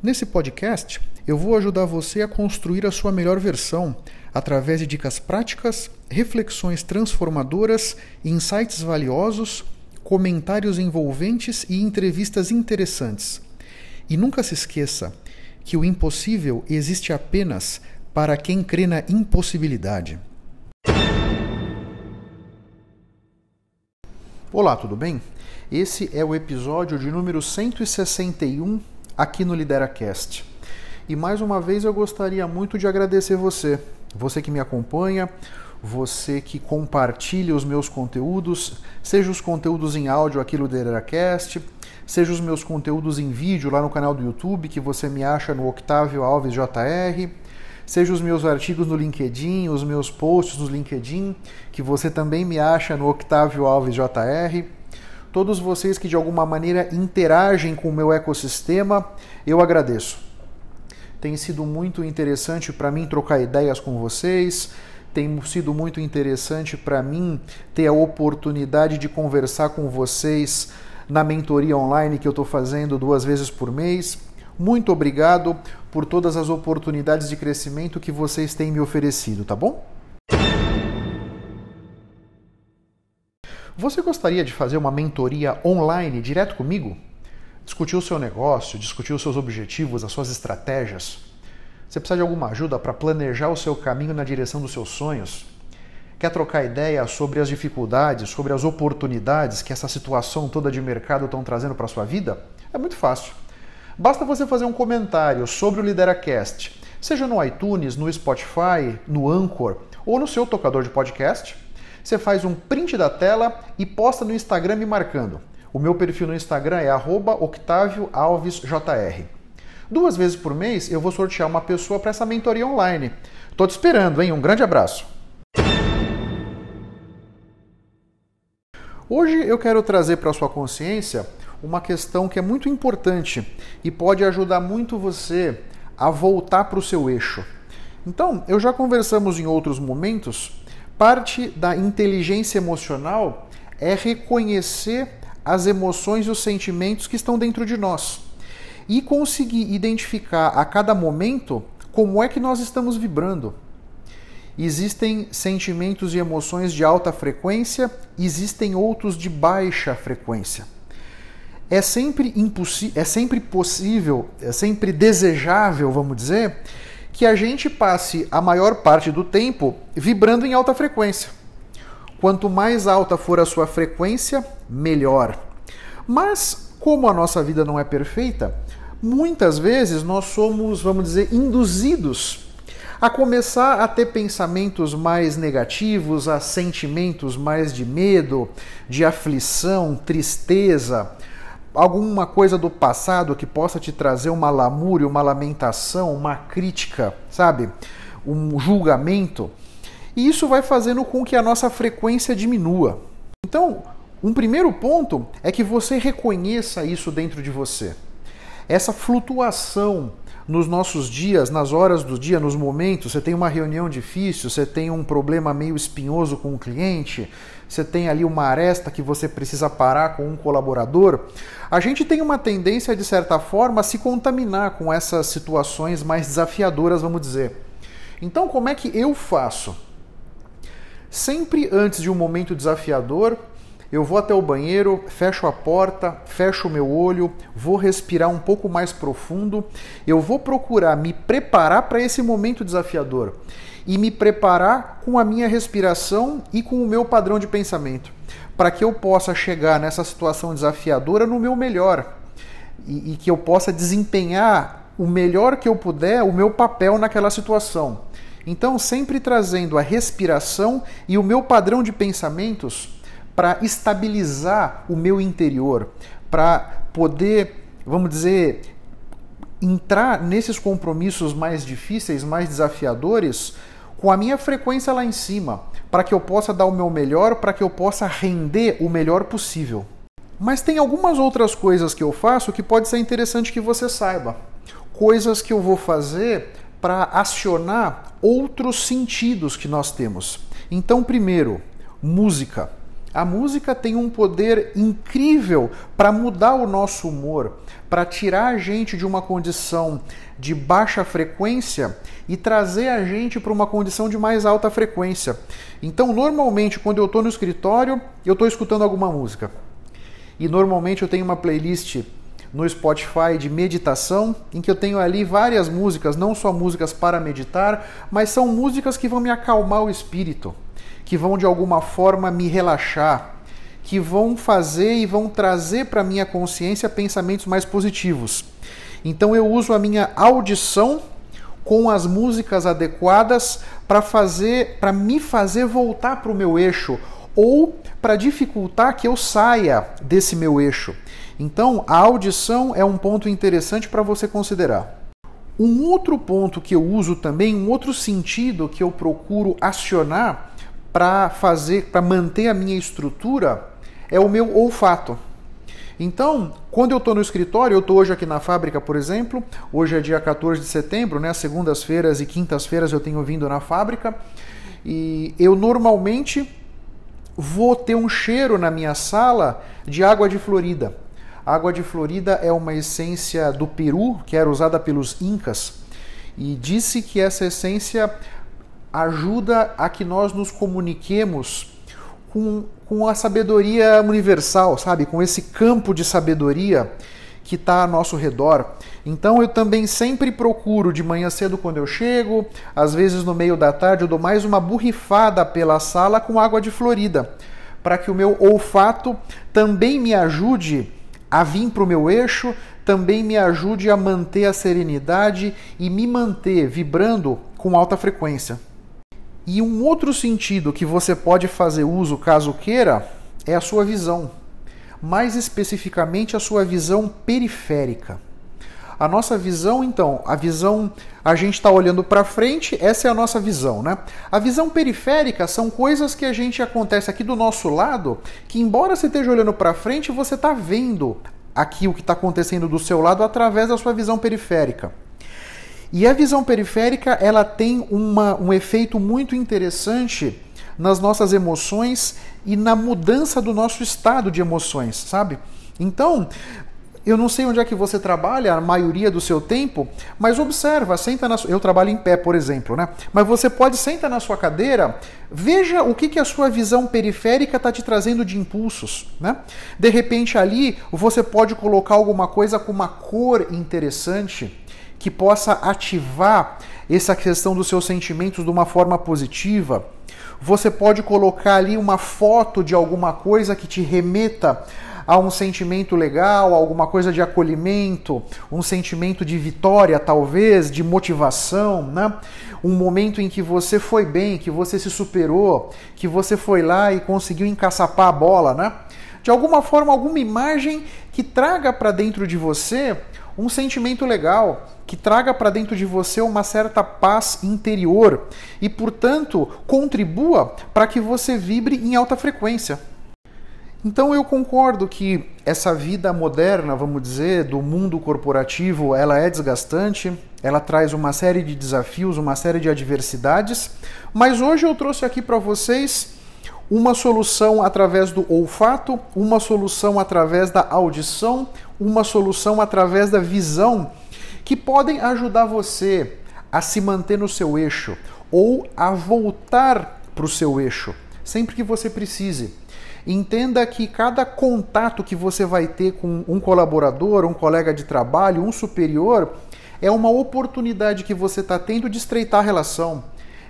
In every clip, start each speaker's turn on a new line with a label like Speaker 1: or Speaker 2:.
Speaker 1: Nesse podcast, eu vou ajudar você a construir a sua melhor versão através de dicas práticas, reflexões transformadoras, insights valiosos, comentários envolventes e entrevistas interessantes. E nunca se esqueça que o impossível existe apenas para quem crê na impossibilidade. Olá, tudo bem? Esse é o episódio de número 161 aqui no LideraCast. E mais uma vez eu gostaria muito de agradecer você, você que me acompanha, você que compartilha os meus conteúdos, seja os conteúdos em áudio aqui no LideraCast, seja os meus conteúdos em vídeo lá no canal do YouTube, que você me acha no Octávio Alves JR, seja os meus artigos no LinkedIn, os meus posts no LinkedIn, que você também me acha no Octávio Alves JR todos vocês que de alguma maneira interagem com o meu ecossistema, eu agradeço. Tem sido muito interessante para mim trocar ideias com vocês, tem sido muito interessante para mim ter a oportunidade de conversar com vocês na mentoria online que eu estou fazendo duas vezes por mês. Muito obrigado por todas as oportunidades de crescimento que vocês têm me oferecido, tá bom? Você gostaria de fazer uma mentoria online direto comigo? Discutir o seu negócio, discutir os seus objetivos, as suas estratégias? Você precisa de alguma ajuda para planejar o seu caminho na direção dos seus sonhos? Quer trocar ideia sobre as dificuldades, sobre as oportunidades que essa situação toda de mercado estão trazendo para a sua vida? É muito fácil. Basta você fazer um comentário sobre o LideraCast, seja no iTunes, no Spotify, no Anchor ou no seu tocador de podcast você faz um print da tela e posta no Instagram me marcando. O meu perfil no Instagram é @octavioalvesjr. Duas vezes por mês eu vou sortear uma pessoa para essa mentoria online. Tô te esperando, hein? Um grande abraço. Hoje eu quero trazer para sua consciência uma questão que é muito importante e pode ajudar muito você a voltar para o seu eixo. Então, eu já conversamos em outros momentos Parte da inteligência emocional é reconhecer as emoções e os sentimentos que estão dentro de nós e conseguir identificar a cada momento como é que nós estamos vibrando. Existem sentimentos e emoções de alta frequência, existem outros de baixa frequência. É sempre, é sempre possível, é sempre desejável, vamos dizer, que a gente passe a maior parte do tempo vibrando em alta frequência. Quanto mais alta for a sua frequência, melhor. Mas, como a nossa vida não é perfeita, muitas vezes nós somos, vamos dizer, induzidos a começar a ter pensamentos mais negativos, a sentimentos mais de medo, de aflição, tristeza, alguma coisa do passado que possa te trazer uma lamúria, uma lamentação, uma crítica, sabe? Um julgamento. E isso vai fazendo com que a nossa frequência diminua. Então, um primeiro ponto é que você reconheça isso dentro de você. Essa flutuação nos nossos dias, nas horas do dia, nos momentos, você tem uma reunião difícil, você tem um problema meio espinhoso com o cliente, você tem ali uma aresta que você precisa parar com um colaborador, a gente tem uma tendência, de certa forma, a se contaminar com essas situações mais desafiadoras, vamos dizer. Então, como é que eu faço? Sempre antes de um momento desafiador, eu vou até o banheiro, fecho a porta, fecho o meu olho, vou respirar um pouco mais profundo, eu vou procurar me preparar para esse momento desafiador e me preparar com a minha respiração e com o meu padrão de pensamento, para que eu possa chegar nessa situação desafiadora no meu melhor e, e que eu possa desempenhar o melhor que eu puder o meu papel naquela situação. Então, sempre trazendo a respiração e o meu padrão de pensamentos para estabilizar o meu interior, para poder, vamos dizer, entrar nesses compromissos mais difíceis, mais desafiadores, com a minha frequência lá em cima, para que eu possa dar o meu melhor, para que eu possa render o melhor possível. Mas tem algumas outras coisas que eu faço que pode ser interessante que você saiba. Coisas que eu vou fazer para acionar outros sentidos que nós temos. Então, primeiro, música. A música tem um poder incrível para mudar o nosso humor, para tirar a gente de uma condição de baixa frequência e trazer a gente para uma condição de mais alta frequência. Então, normalmente, quando eu estou no escritório, eu estou escutando alguma música. E normalmente eu tenho uma playlist no Spotify de meditação, em que eu tenho ali várias músicas, não só músicas para meditar, mas são músicas que vão me acalmar o espírito, que vão de alguma forma me relaxar, que vão fazer e vão trazer para minha consciência pensamentos mais positivos. Então eu uso a minha audição com as músicas adequadas para fazer, para me fazer voltar para o meu eixo ou para dificultar que eu saia desse meu eixo. Então, a audição é um ponto interessante para você considerar. Um outro ponto que eu uso também, um outro sentido que eu procuro acionar para fazer, para manter a minha estrutura, é o meu olfato. Então, quando eu estou no escritório, eu estou hoje aqui na fábrica, por exemplo, hoje é dia 14 de setembro, né? Segundas-feiras e quintas-feiras eu tenho vindo na fábrica, e eu normalmente vou ter um cheiro na minha sala de água de Florida. Água de Florida é uma essência do Peru, que era usada pelos Incas, e disse que essa essência ajuda a que nós nos comuniquemos com, com a sabedoria universal, sabe? Com esse campo de sabedoria que está ao nosso redor. Então eu também sempre procuro de manhã cedo quando eu chego, às vezes no meio da tarde eu dou mais uma borrifada pela sala com água de Florida, para que o meu olfato também me ajude a vir para o meu eixo, também me ajude a manter a serenidade e me manter vibrando com alta frequência. E um outro sentido que você pode fazer uso caso queira é a sua visão, mais especificamente a sua visão periférica. A nossa visão, então, a visão, a gente está olhando para frente, essa é a nossa visão, né? A visão periférica são coisas que a gente acontece aqui do nosso lado, que embora você esteja olhando para frente, você está vendo aqui o que está acontecendo do seu lado através da sua visão periférica. E a visão periférica ela tem uma, um efeito muito interessante nas nossas emoções e na mudança do nosso estado de emoções, sabe? Então, eu não sei onde é que você trabalha a maioria do seu tempo, mas observa, senta na eu trabalho em pé, por exemplo, né? Mas você pode sentar na sua cadeira, veja o que, que a sua visão periférica está te trazendo de impulsos, né? De repente ali você pode colocar alguma coisa com uma cor interessante que possa ativar essa questão dos seus sentimentos de uma forma positiva. Você pode colocar ali uma foto de alguma coisa que te remeta a um sentimento legal, alguma coisa de acolhimento, um sentimento de vitória, talvez, de motivação, né? Um momento em que você foi bem, que você se superou, que você foi lá e conseguiu encaçapar a bola, né? De alguma forma, alguma imagem que traga para dentro de você um sentimento legal, que traga para dentro de você uma certa paz interior e, portanto, contribua para que você vibre em alta frequência. Então eu concordo que essa vida moderna, vamos dizer, do mundo corporativo, ela é desgastante, ela traz uma série de desafios, uma série de adversidades, mas hoje eu trouxe aqui para vocês uma solução através do olfato, uma solução através da audição, uma solução através da visão, que podem ajudar você a se manter no seu eixo ou a voltar para o seu eixo, sempre que você precise. Entenda que cada contato que você vai ter com um colaborador, um colega de trabalho, um superior, é uma oportunidade que você está tendo de estreitar a relação.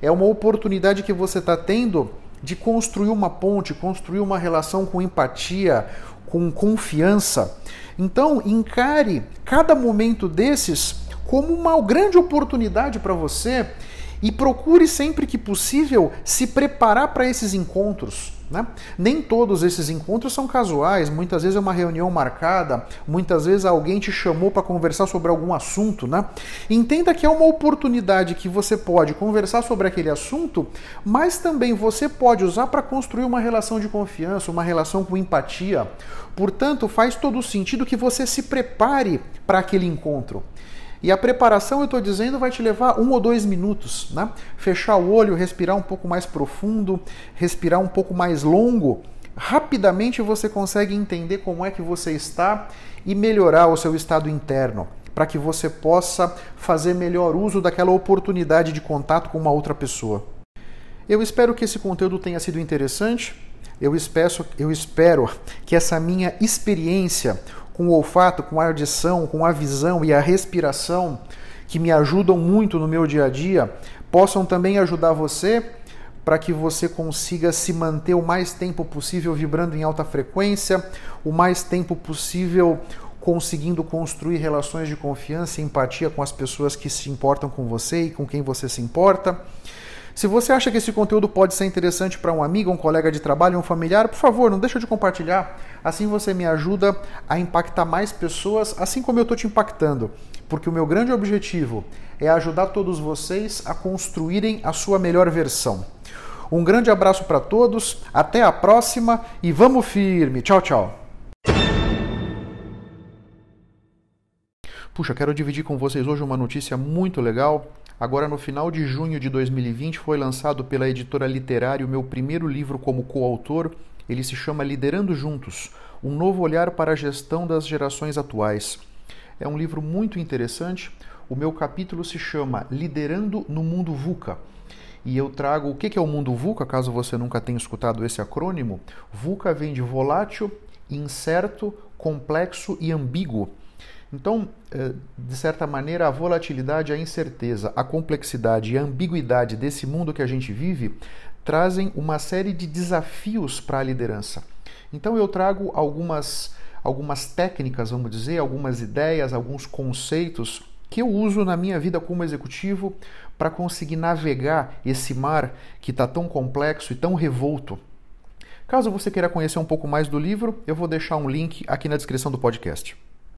Speaker 1: É uma oportunidade que você está tendo de construir uma ponte, construir uma relação com empatia, com confiança. Então, encare cada momento desses como uma grande oportunidade para você e procure sempre que possível se preparar para esses encontros. Né? Nem todos esses encontros são casuais, muitas vezes é uma reunião marcada, muitas vezes alguém te chamou para conversar sobre algum assunto. Né? Entenda que é uma oportunidade que você pode conversar sobre aquele assunto, mas também você pode usar para construir uma relação de confiança, uma relação com empatia. Portanto, faz todo sentido que você se prepare para aquele encontro. E a preparação, eu estou dizendo, vai te levar um ou dois minutos. Né? Fechar o olho, respirar um pouco mais profundo, respirar um pouco mais longo. Rapidamente você consegue entender como é que você está e melhorar o seu estado interno, para que você possa fazer melhor uso daquela oportunidade de contato com uma outra pessoa. Eu espero que esse conteúdo tenha sido interessante. Eu espero, eu espero que essa minha experiência com o olfato, com a audição, com a visão e a respiração, que me ajudam muito no meu dia a dia, possam também ajudar você para que você consiga se manter o mais tempo possível vibrando em alta frequência, o mais tempo possível conseguindo construir relações de confiança e empatia com as pessoas que se importam com você e com quem você se importa. Se você acha que esse conteúdo pode ser interessante para um amigo, um colega de trabalho, um familiar, por favor, não deixa de compartilhar. Assim você me ajuda a impactar mais pessoas, assim como eu estou te impactando. Porque o meu grande objetivo é ajudar todos vocês a construírem a sua melhor versão. Um grande abraço para todos, até a próxima e vamos firme. Tchau, tchau. Puxa, quero dividir com vocês hoje uma notícia muito legal. Agora, no final de junho de 2020, foi lançado pela editora Literário meu primeiro livro como coautor. Ele se chama Liderando Juntos Um Novo Olhar para a Gestão das Gerações Atuais. É um livro muito interessante. O meu capítulo se chama Liderando no Mundo VUCA. E eu trago o que é o mundo VUCA, caso você nunca tenha escutado esse acrônimo. VUCA vem de volátil, incerto, complexo e ambíguo. Então, eh, de certa maneira, a volatilidade, a incerteza, a complexidade e a ambiguidade desse mundo que a gente vive trazem uma série de desafios para a liderança. Então, eu trago algumas, algumas técnicas, vamos dizer, algumas ideias, alguns conceitos que eu uso na minha vida como executivo para conseguir navegar esse mar que está tão complexo e tão revolto. Caso você queira conhecer um pouco mais do livro, eu vou deixar um link aqui na descrição do podcast.